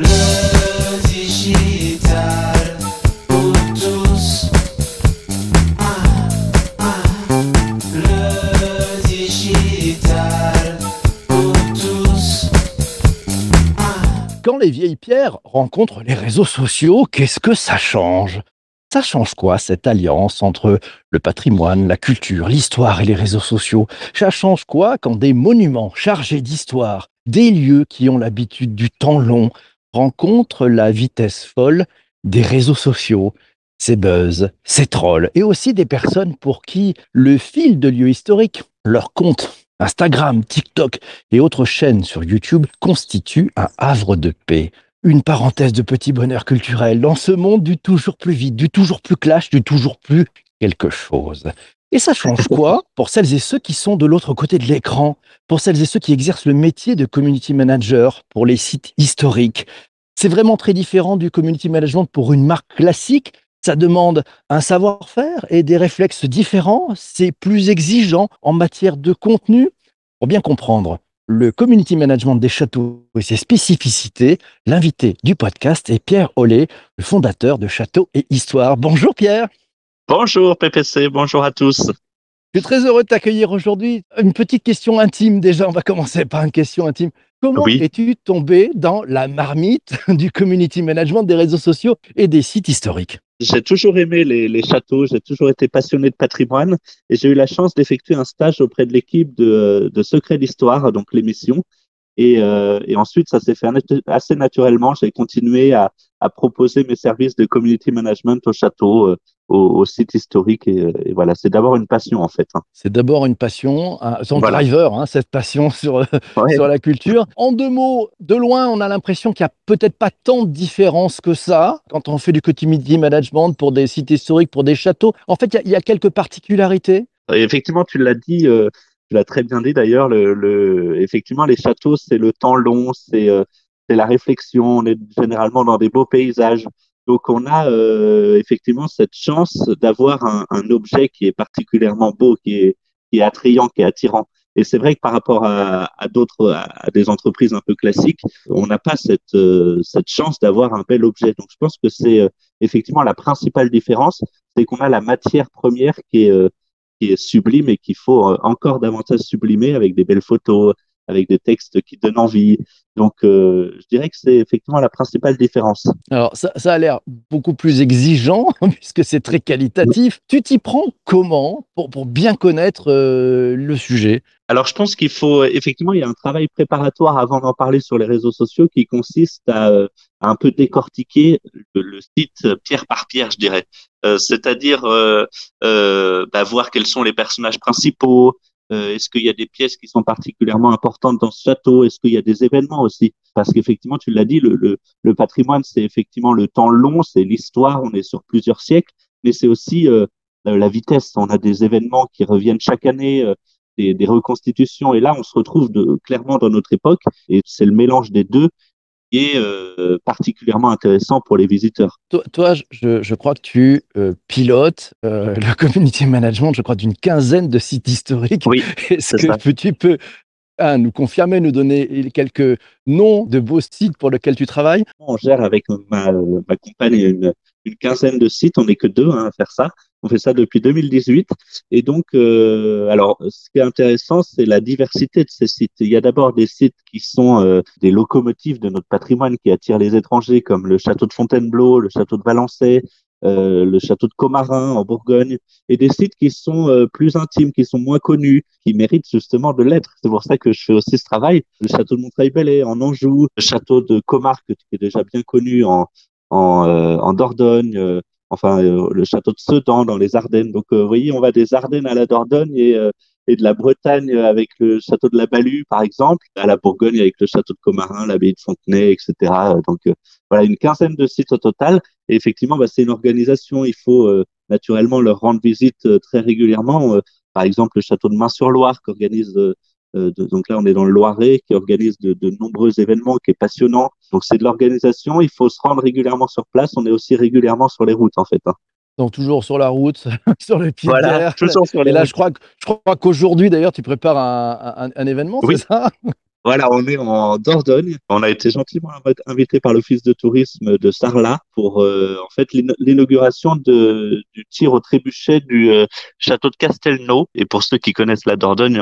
Le pour tous. Le pour tous. Quand les vieilles pierres rencontrent les réseaux sociaux, qu'est-ce que ça change? Ça change quoi cette alliance entre le patrimoine, la culture, l'histoire et les réseaux sociaux? Ça change quoi quand des monuments chargés d'histoire, des lieux qui ont l'habitude du temps long, rencontrent la vitesse folle des réseaux sociaux ces buzz, ces trolls, et aussi des personnes pour qui le fil de lieux historiques, leur compte Instagram, TikTok et autres chaînes sur YouTube constituent un havre de paix. Une parenthèse de petit bonheur culturel dans ce monde du toujours plus vite, du toujours plus clash, du toujours plus quelque chose. Et ça change quoi pour celles et ceux qui sont de l'autre côté de l'écran, pour celles et ceux qui exercent le métier de community manager pour les sites historiques C'est vraiment très différent du community management pour une marque classique ça demande un savoir-faire et des réflexes différents. C'est plus exigeant en matière de contenu. Pour bien comprendre le community management des châteaux et ses spécificités, l'invité du podcast est Pierre Ollet, le fondateur de Châteaux et Histoire. Bonjour Pierre. Bonjour PPC, bonjour à tous. Je suis très heureux de t'accueillir aujourd'hui. Une petite question intime déjà, on va commencer par une question intime. Comment Oui. es-tu tombé dans la marmite du community management des réseaux sociaux et des sites historiques? J'ai toujours aimé les, les châteaux, j'ai toujours été passionné de patrimoine et j'ai eu la chance d'effectuer un stage auprès de l'équipe de, de Secrets d'Histoire, donc l'émission. Et, euh, et ensuite, ça s'est fait assez naturellement. J'ai continué à, à proposer mes services de community management au château, euh, au, au site historique. Et, euh, et voilà, c'est d'abord une passion en fait. hein. C'est d'abord une passion, un- son Voilà. driver, hein, cette passion sur, Ouais. sur la culture. En deux mots, de loin, on a l'impression qu'il n'y a peut-être pas tant de différence que ça quand on fait du community management pour des sites historiques, pour des châteaux. En fait, il y a- il y, a quelques particularités. Effectivement, tu l'as dit, euh, tu l'as très bien dit d'ailleurs. Le, le, effectivement, les châteaux, c'est le temps long, c'est euh, la réflexion. On est généralement dans des beaux paysages. Donc, on a euh, effectivement cette chance d'avoir un, un objet qui est particulièrement beau, qui est, qui est attrayant, qui est attirant. Et c'est vrai que par rapport à, à d'autres, à, à des entreprises un peu classiques, on n'a pas cette, euh, cette chance d'avoir un bel objet. Donc, je pense que c'est euh, effectivement la principale différence, c'est qu'on a la matière première qui est euh, qui est sublime et qu'il faut euh, encore davantage sublimer avec des belles photos, avec des textes qui donnent envie. Donc, euh, je dirais que c'est effectivement la principale différence. Alors, ça, a l'air beaucoup plus exigeant puisque c'est très qualitatif. Tu t'y prends comment pour, pour bien connaître euh, le sujet? Alors, je pense qu'il faut effectivement, il y a un travail préparatoire avant d'en parler sur les réseaux sociaux qui consiste à, euh, à un peu décortiquer le, site pierre par pierre, je dirais. Euh, C'est-à-dire euh, euh, bah, voir quels sont les personnages principaux. euh, Est-ce qu'il y a des pièces qui sont particulièrement importantes dans ce château Est-ce qu'il y a des événements aussi? Parce qu'effectivement, tu l'as dit, le, le, le patrimoine, c'est effectivement le temps long, c'est l'histoire. On est sur plusieurs siècles, mais c'est aussi euh, la vitesse. On a des événements qui reviennent chaque année. Des, des reconstitutions. Et là, on se retrouve de, clairement dans notre époque. Et c'est le mélange des deux qui est euh, particulièrement intéressant pour les visiteurs. Toi, toi, je, je crois que tu euh, pilotes euh, le community management, je crois, d'une quinzaine de sites historiques. Oui, Est-ce que ça. tu peux un, nous confirmer, nous donner quelques noms de beaux sites pour lesquels tu travailles? On gère avec ma, ma compagne une, une quinzaine de sites. On n'est que deux hein, à faire ça. On fait ça depuis 2018. Et donc, euh, alors, ce qui est intéressant, c'est la diversité de ces sites. Il y a d'abord des sites qui sont euh, des locomotives de notre patrimoine qui attirent les étrangers, comme le château de Fontainebleau, le château de Valençay, euh, le château de Comarin en Bourgogne, et des sites qui sont euh, plus intimes, qui sont moins connus, qui méritent justement de l'être. C'est pour ça que je fais aussi ce travail. Le château de Montreuil-Bellay en Anjou, le château de Comarque, qui est déjà bien connu en, en, euh, en Dordogne, euh, enfin euh, le château de Sedan dans les Ardennes. Donc, euh, vous voyez, on va des Ardennes à la Dordogne et, euh, et de la Bretagne avec le château de la Balue, par exemple, à la Bourgogne avec le château de Comarin, l'abbaye de Fontenay, etc. Donc, voilà, une quinzaine de sites au total. Et effectivement, bah, c'est une organisation. Il faut naturellement leur rendre visite très régulièrement. Par exemple, le château de Main-sur-Loire qui organise euh, donc là, on est dans le Loiret, qui organise de, de nombreux événements, qui est passionnant. Donc c'est de l'organisation. Il faut se rendre régulièrement sur place. On est aussi régulièrement sur les routes, en fait. hein. Donc toujours sur la route, sur le pied Voilà, toujours sur les Et là, routes. je crois, que- je crois qu'aujourd'hui, d'ailleurs, tu prépares un, un- un événement, Oui. c'est ça? Voilà, on est en Dordogne. On a été gentiment invité par l'office de tourisme de Sarlat pour euh, en fait l'inauguration du tir au trébuchet du euh, château de Castelnau. Et pour ceux qui connaissent la Dordogne,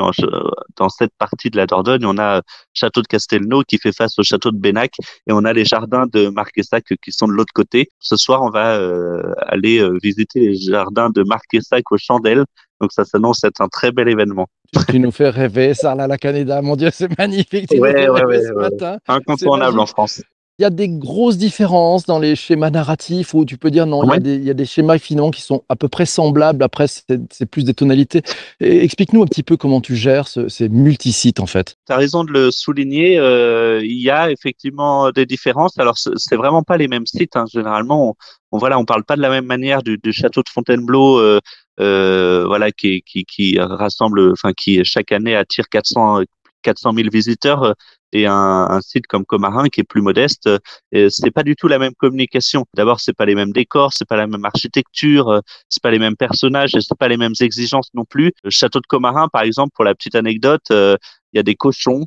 dans cette partie de la Dordogne, on a château de Castelnau qui fait face au château de Bénac et on a les jardins de Marquessac qui sont de l'autre côté. Ce soir, on va euh, aller visiter les jardins de Marquessac aux chandelles donc ça s'annonce être un très bel événement. Tu nous fais rêver, Sarla la Canada. Mon Dieu, c'est magnifique. Ouais, ouais, ouais, Incontournable en France. Il y a des grosses différences dans les schémas narratifs où tu peux dire non, il, y a des, il, y a des, schémas finaux qui sont à peu près semblables. Après, c'est plus des tonalités. Explique-nous un petit peu comment tu gères ce, ces multisites en fait. Tu as raison de le souligner. Euh, il y a effectivement des différences. Alors, c'est vraiment pas les mêmes sites. Hein. Généralement, on, on, voilà, on parle pas de la même manière du, du château de Fontainebleau. Euh, euh, voilà, qui, qui, qui rassemble, enfin, qui chaque année attire 400 400 000 visiteurs euh, et un, un, site comme Comarin qui est plus modeste, euh, c'est pas du tout la même communication. D'abord, c'est pas les mêmes décors, c'est pas la même architecture, c'est pas les mêmes personnages, c'est pas les mêmes exigences non plus. Le château de Comarin, par exemple, pour la petite anecdote, il y a des cochons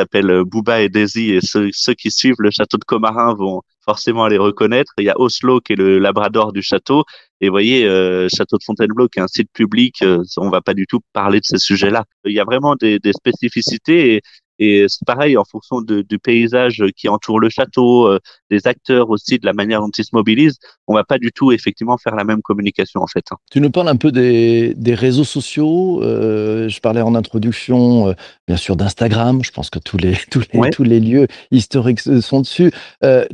s'appelle euh, Booba et Daisy et ceux, ceux, qui suivent le château de Comarin vont forcément les reconnaître. Il y a Oslo qui est le labrador du château et voyez euh, château de Fontainebleau qui est un site public. Euh, on va pas du tout parler de ces sujets-là. Il y a vraiment des, des spécificités et, et c'est pareil en fonction de, du paysage qui entoure le château, euh, des acteurs aussi, de la manière dont ils se mobilisent. On va pas du tout effectivement faire la même communication en fait. Hein. Tu nous parles un peu des, des réseaux sociaux. Euh, je parlais en introduction, euh, bien sûr, d'Instagram. Je pense que tous les tous les, ouais. tous les lieux historiques sont dessus.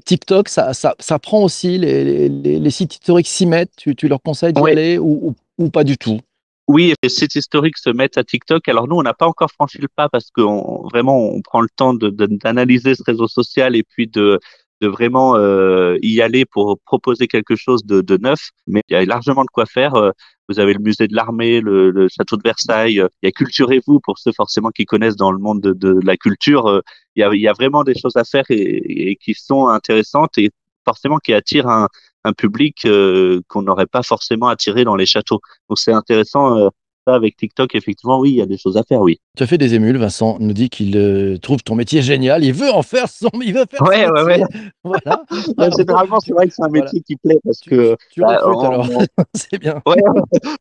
TikTok, ça, ça, ça prend aussi les, les, les sites historiques s'y mettent. Tu, tu leur conseilles d'y ouais. aller ou, ou, ou pas du tout? Oui, les sites historiques se mettent à TikTok. Alors nous, on n'a pas encore franchi le pas parce que vraiment, on prend le temps d'analyser de, de, ce réseau social et puis de, de vraiment euh, y aller pour proposer quelque chose de, de, neuf. Mais il y a largement de quoi faire. Euh, vous avez le musée de l'armée, le, le, château de Versailles. Il y a Culturez-vous pour ceux forcément qui connaissent dans le monde de, de la culture. Il y, a, il y a vraiment des choses à faire et, et qui sont intéressantes et forcément qui attirent un, un public euh, qu'on n'aurait pas forcément attiré dans les châteaux. Donc c'est intéressant. Euh, avec TikTok, effectivement, oui, il y a des choses à faire, oui. Tu as fait des émules, Vincent nous dit qu'il euh, trouve ton métier génial, il veut en faire son, il veut faire ouais, son ouais, métier. Ouais. Voilà. ouais, généralement, c'est vrai que c'est un métier voilà. qui plaît parce tu, que. Tu bah, recrutes on, alors, c'est bien. Ouais,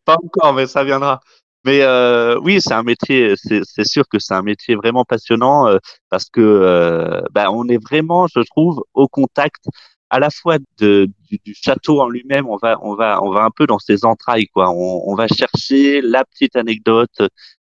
pas encore, mais ça viendra. Mais euh, oui, c'est un métier, c'est sûr que c'est un métier vraiment passionnant euh, parce que bah, on est vraiment, je trouve, au contact à la fois de, du, du, château en lui-même, on va, on va, on va un peu dans ses entrailles, quoi. On, on, va chercher la petite anecdote,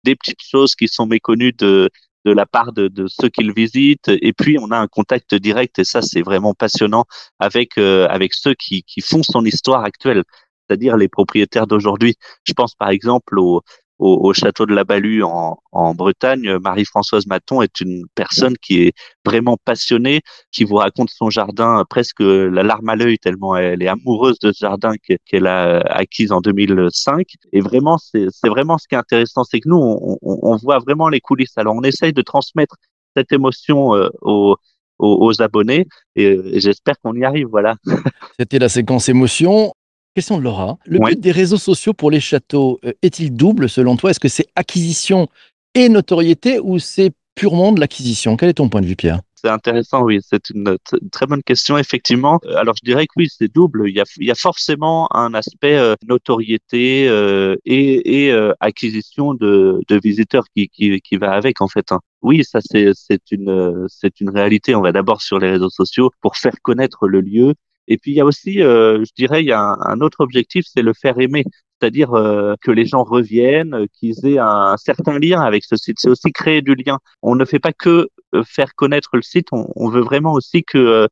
des petites choses qui sont méconnues de, de la part de, de ceux qui le visitent, et puis on a un contact direct, et ça c'est vraiment passionnant avec euh, avec ceux qui, qui font son histoire actuelle, c'est-à-dire les propriétaires d'aujourd'hui. Je pense par exemple aux au, au, château de la Balue en, en Bretagne, Marie-Françoise Maton est une personne qui est vraiment passionnée, qui vous raconte son jardin presque la larme à l'œil tellement elle est amoureuse de ce jardin qu'elle a acquis en 2005. Et vraiment, c'est vraiment ce qui est intéressant, c'est que nous, on, on, voit vraiment les coulisses. Alors, on essaye de transmettre cette émotion euh, aux, aux, aux, abonnés et j'espère qu'on y arrive. Voilà. C'était la séquence émotion. Question de Laura. Le ouais. but des réseaux sociaux pour les châteaux euh, est-il double selon toi? Est-ce que c'est acquisition et notoriété ou c'est purement de l'acquisition? Quel est ton point de vue, Pierre? C'est intéressant, oui, c'est une, très bonne question, effectivement. Euh, alors, je dirais que oui, c'est double. Il y, a, il y a forcément un aspect euh, notoriété euh, et, et euh, acquisition de, de visiteurs qui, qui, qui, va avec, en fait. Hein. Oui, ça, c'est une, c'est une réalité. On va d'abord sur les réseaux sociaux pour faire connaître le lieu et puis il y a aussi, euh, je dirais, il y a un, autre objectif, c'est le faire aimer, c'est-à-dire euh, que les gens reviennent, qu'ils aient un, certain lien avec ce site. C'est aussi créer du lien. On ne fait pas que euh, faire connaître le site, on, on veut vraiment aussi que euh,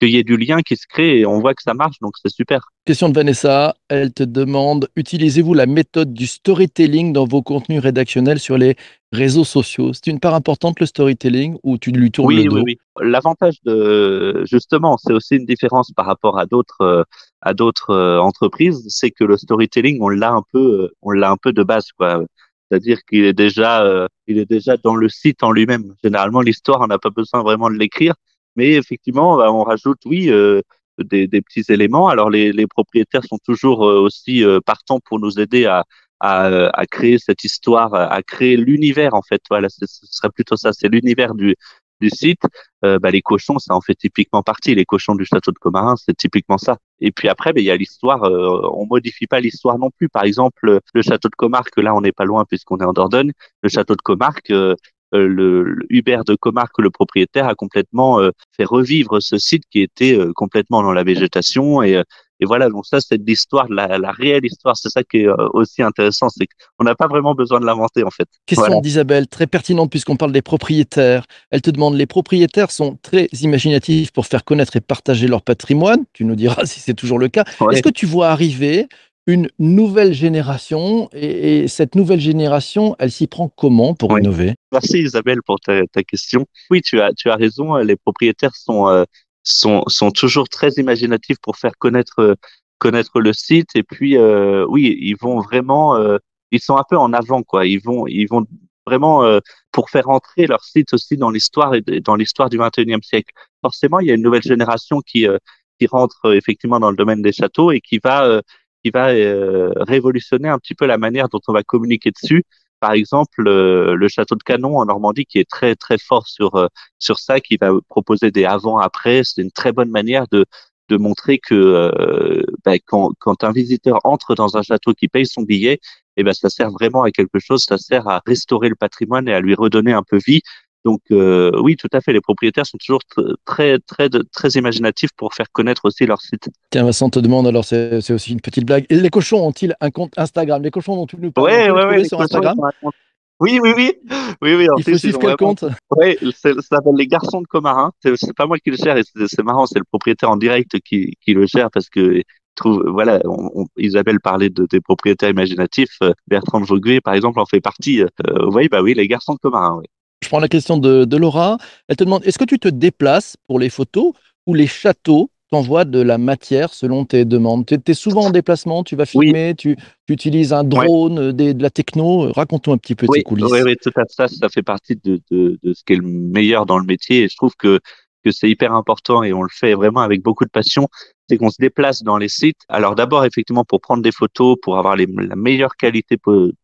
qu'il y ait du lien qui se crée et on voit que ça marche, donc c'est super. Question de Vanessa, elle te demande, utilisez-vous la méthode du storytelling dans vos contenus rédactionnels sur les réseaux sociaux? C'est une part importante le storytelling ou tu lui tournes oui, le dos? Oui, oui. L'avantage de, justement, c'est aussi une différence par rapport à d'autres à d'autres entreprises, c'est que le storytelling, on l'a un peu, on l'a un peu de base, quoi. C'est-à-dire qu'il est déjà, euh, il est déjà dans le site en lui-même. Généralement, l'histoire, on n'a pas besoin vraiment de l'écrire. Mais effectivement, bah, on rajoute, oui, euh, des, des, petits éléments. Alors, les, les, propriétaires sont toujours euh, aussi euh, partants pour nous aider à, à, à créer cette histoire, à créer l'univers en fait. Voilà, ce serait plutôt ça, c'est l'univers du du site. Euh, bah, les cochons, ça en fait typiquement partie. Les cochons du château de Comarin, c'est typiquement ça. Et puis après, bah, il y a l'histoire. Euh, on modifie pas l'histoire non plus. Par exemple, le château de Comarque, là, on n'est pas loin puisqu'on est en Dordogne. Le château de Comarque, euh, euh, le, Hubert de Comarque, le propriétaire, a complètement euh, fait revivre ce site qui était euh, complètement dans la végétation et et voilà, donc ça, c'est l'histoire, la, la réelle histoire. C'est ça qui est aussi intéressant, c'est qu'on n'a pas vraiment besoin de l'inventer, en fait. Question d'Isabelle, très pertinente puisqu'on parle des propriétaires. Elle te demande, les propriétaires sont très imaginatifs pour faire connaître et partager leur patrimoine. Tu nous diras si c'est toujours le cas. Est-ce que tu vois arriver une nouvelle génération et, cette nouvelle génération, elle s'y prend comment pour innover? Merci Isabelle pour ta, question. Oui, tu as, tu as raison. Les propriétaires sont, euh, sont, sont toujours très imaginatifs pour faire connaître, connaître le site. Et puis, euh, oui, ils vont vraiment, euh, ils sont un peu en avant, quoi. Ils vont, ils vont vraiment pour faire entrer leur site aussi dans l'histoire et dans l'histoire du 21e siècle. Forcément, il y a une nouvelle génération qui, qui rentre effectivement dans le domaine des châteaux et qui va qui va euh, révolutionner un petit peu la manière dont on va communiquer dessus. Par exemple, le château de Canon en Normandie, qui est très très fort sur euh, sur ça, qui va proposer des avant-après. C'est une très bonne manière de de montrer que euh, ben, quand, quand un visiteur entre dans un château qui paye son billet, et eh ben ça sert vraiment à quelque chose, ça sert à restaurer le patrimoine et à lui redonner un peu vie. Donc euh, oui, tout à fait, les propriétaires sont toujours très très très imaginatifs pour faire connaître aussi leur site. Tiens, Vincent te demande alors c'est aussi une petite blague. Les cochons ont-ils un compte Instagram? Les cochons dont tu nous parles ouais, ouais, ouais, sur Instagram? oui, oui, oui. oui, oui Il faut suivre quel compte? Oui, ça s'appelle Les Garçons de Comarin. C'est pas moi qui le gère et c'est marrant, c'est le propriétaire en direct qui, qui le gère parce que trouve, voilà, Isabelle parlait de, des propriétaires imaginatifs. Euh, Bertrand Voguet, par exemple, en fait partie. Euh, oui, bah oui, les garçons de Comarin. Oui. Je prends la question de, Laura. Elle te demande est-ce que tu te déplaces pour les photos ou les châteaux t'envoient de la matière selon tes demandes? Tu es, souvent en déplacement, tu vas filmer, tu, utilises un drone, de la techno. Raconte-nous un petit peu tes coulisses. Oui, oui, tout à fait. Ça, ça fait partie de, de, de ce qui est le meilleur dans le métier. Et je trouve que que c'est hyper important et on le fait vraiment avec beaucoup de passion, c'est qu'on se déplace dans les sites. Alors d'abord effectivement pour prendre des photos, pour avoir les, la meilleure qualité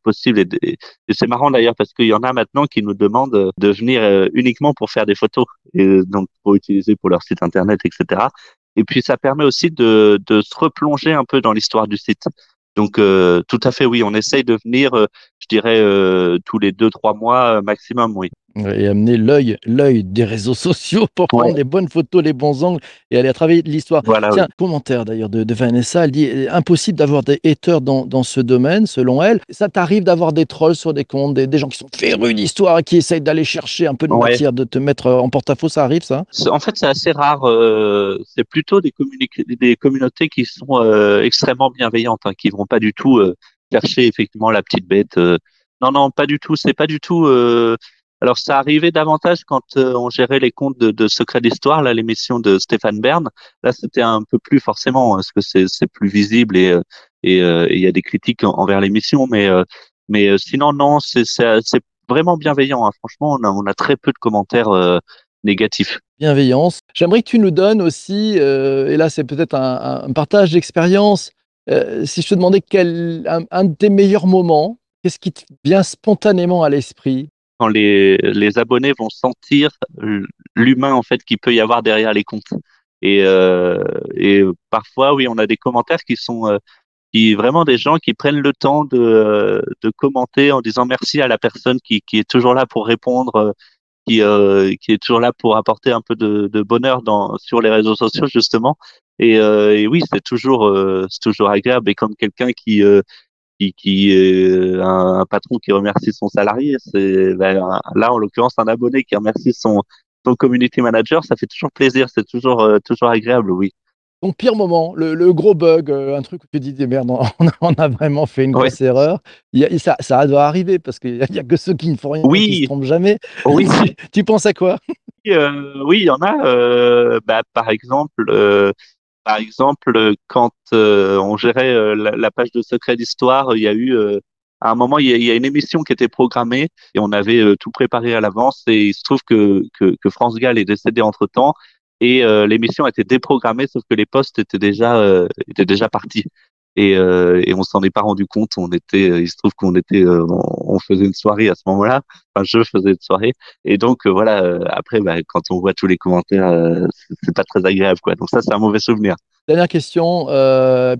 possible. Et, c'est marrant d'ailleurs parce qu'il y en a maintenant qui nous demandent de venir euh, uniquement pour faire des photos et donc pour utiliser pour leur site internet, etc. Et puis ça permet aussi de, de se replonger un peu dans l'histoire du site. Donc euh, tout à fait oui, on essaye de venir, euh, je dirais tous les deux trois mois maximum, oui et amener l'œil, l'œil des réseaux sociaux pour prendre les bonnes photos, les bons angles et aller à travailler l'histoire. Voilà, Tiens, commentaire d'ailleurs de, Vanessa, elle dit impossible d'avoir des haters dans, dans, ce domaine, selon elle. Ça t'arrive d'avoir des trolls sur des comptes, des, gens qui sont férus d'histoire et qui essayent d'aller chercher un peu de matière, de te mettre en porte-à-faux, ça arrive ça En fait, c'est assez rare. Euh, c'est plutôt des, des communautés qui sont euh, extrêmement bienveillantes, hein, qui vont pas du tout euh, chercher effectivement la petite bête. non, non, pas du tout. C'est pas du tout alors ça arrivait davantage quand euh, on gérait les comptes de, de Secret d'Histoire, là l'émission de Stéphane Bern. Là c'était un peu plus forcément parce que c'est plus visible et euh, euh, et il y a des critiques envers l'émission, mais sinon non, c'est vraiment bienveillant. Hein. Franchement, on a, très peu de commentaires négatifs. Bienveillance. J'aimerais que tu nous donnes aussi, et là c'est peut-être un, un, partage d'expérience. si je te demandais quel un, un de tes meilleurs moments, qu'est-ce qui te vient spontanément à l'esprit? Les, abonnés vont sentir l'humain en fait qu'il peut y avoir derrière les comptes. Et, euh, et parfois, oui, on a des commentaires qui sont euh, qui vraiment des gens qui prennent le temps de, de commenter en disant merci à la personne qui, est toujours là pour répondre, qui, euh, qui est toujours là pour apporter un peu de, bonheur dans, sur les réseaux sociaux justement. Et, euh, et oui, c'est toujours euh, c'est toujours agréable. Et comme quelqu'un qui qui, est euh, un, patron qui remercie son salarié. C'est ben, là en l'occurrence un abonné qui remercie son son community manager. Ça fait toujours plaisir. C'est toujours euh, toujours agréable, oui. Ton pire moment, le, gros bug, euh, un truc où tu dis des merde, on a, vraiment fait une grosse erreur. Il ça, ça doit arriver parce qu'il n'y a, que ceux qui ne font rien, qui ne se trompent jamais. Oui. tu, penses à quoi? Oui, il y en a. Bah, par exemple, par exemple, quand euh, on gérait euh, la, page de secret d'histoire, il y a eu euh, à un moment, il y, a, une émission qui était programmée et on avait tout préparé à l'avance et il se trouve que, que, que France Gall est décédé entre temps et l'émission a été déprogrammée sauf que les postes étaient déjà étaient déjà partis. Et, euh, et on s'en est pas rendu compte. On était, euh, il se trouve qu'on était, euh, on, on faisait une soirée à ce moment-là. Enfin, je faisais une soirée, et donc euh, voilà. après, bah, quand on voit tous les commentaires, c'est- pas très agréable, quoi. Donc ça, c'est un mauvais souvenir. Dernière question,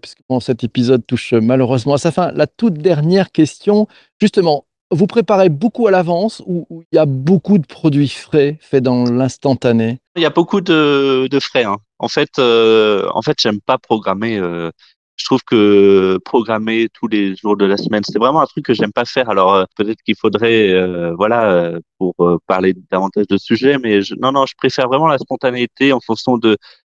puisque bon, cet épisode touche malheureusement à sa fin. La toute dernière question, justement, vous préparez beaucoup à l'avance ou il y a beaucoup de produits frais faits dans l'instantané? Il y a beaucoup de, de frais. Hein. En fait, en fait, j'aime pas programmer. Je trouve que programmer tous les jours de la semaine, c'est vraiment un truc que j'aime pas faire. Alors euh, peut-être qu'il faudrait, euh, voilà, euh, pour parler davantage de sujets, mais je, non, non, je préfère vraiment la spontanéité en fonction de,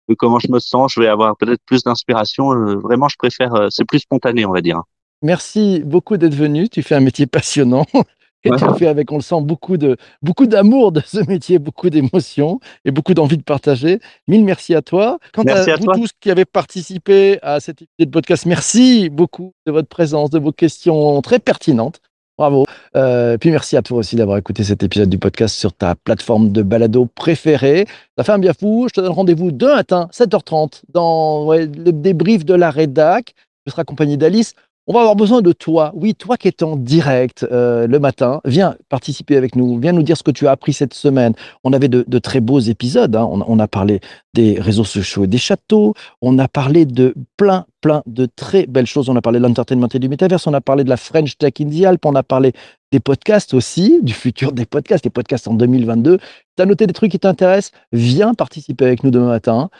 de comment je me sens. Je vais avoir peut-être plus d'inspiration. Vraiment, je préfère. c'est plus spontané, on va dire. Merci beaucoup d'être venu. Tu fais un métier passionnant. Et Ouais. tu le fais avec, on le sent, beaucoup de beaucoup d'amour de ce métier, beaucoup d'émotions et beaucoup d'envie de partager. Mille merci à toi. Quant Merci à, à vous toi. tous qui avez participé à cet épisode de podcast, merci beaucoup de votre présence, de vos questions très pertinentes. Bravo. Euh, puis merci à toi aussi d'avoir écouté cet épisode du podcast sur ta plateforme de balado préférée. Ça fait un bien fou. Je te donne rendez-vous demain matin, 7h30, dans ouais, le débrief de la rédac. Je serai accompagné d'Alice. On va avoir besoin de toi. Oui, toi qui es en direct euh, le matin, viens participer avec nous. Viens nous dire ce que tu as appris cette semaine. On avait de, très beaux épisodes. hein. On, a parlé des réseaux sociaux et des châteaux. On a parlé de plein, plein de très belles choses. On a parlé de l'entertainment et du métaverse. On a parlé de la French Tech in the Alps. On a parlé des podcasts aussi, du futur des podcasts, des podcasts en 2022. Tu as noté des trucs qui t'intéressent? Viens participer avec nous demain matin.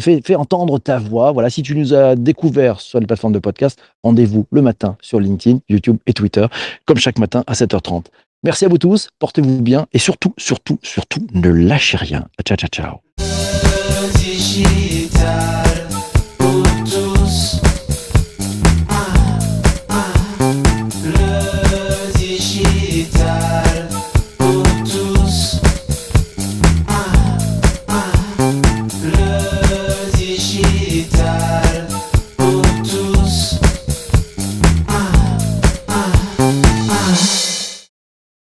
Fais, entendre ta voix. Voilà, si tu nous as découvert sur les plateformes de podcast, rendez-vous le matin sur LinkedIn, YouTube et Twitter, comme chaque matin à 7h30. Merci à vous tous, portez-vous bien et surtout, surtout, surtout, ne lâchez rien. Ciao, ciao, ciao.